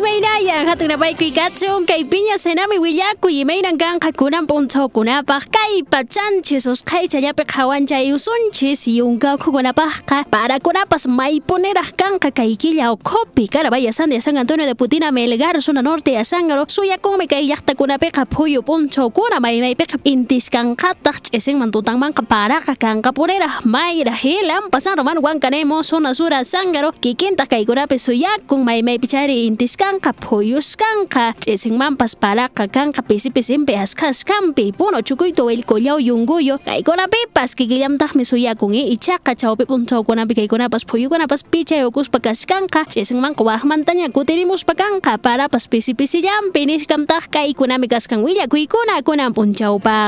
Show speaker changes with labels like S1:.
S1: Imaynaya hatunapay kuykatsun kay piña senami willakuy imayran kanqa kunan punchawkunapaq kay pachanchis usqaychallapi qhawanchay usunchis yunkawkhukunapaqqa parakunapas maypuneraq kanqa kay killa ukhupi Carabaya Sandia San Antonio de Putina Melgar zona norte de Sangaro suyakunmi kay llaqtakunapiqa phuyu punchawkuna maymaypiqa intishkanqataq ch'isinman tutanmanqa paraqa kanqa pureraq mayra hilan pasan romano huancanemo zona sura Sangaro kikintaq kaykunapi suyakun maymaypi chari intishkanqa phuyuskanqa ch'isinmanpas paraqa kanqa pisi pisimpi asqasqanpi puno chukuyta willkullaw yunguyo kaykunapipas kikillamtaqmi suyakun ichaqa chawpi punchawkunapi kaykunapas phuyukunapas pichay ukuspa kashkanqa ch'isinmanqa waqmantaña kutirimuspa kanqa parapas pisi pisillampi nishkamtaq kaykunami kaskan willakuykuna kunan punchawpaq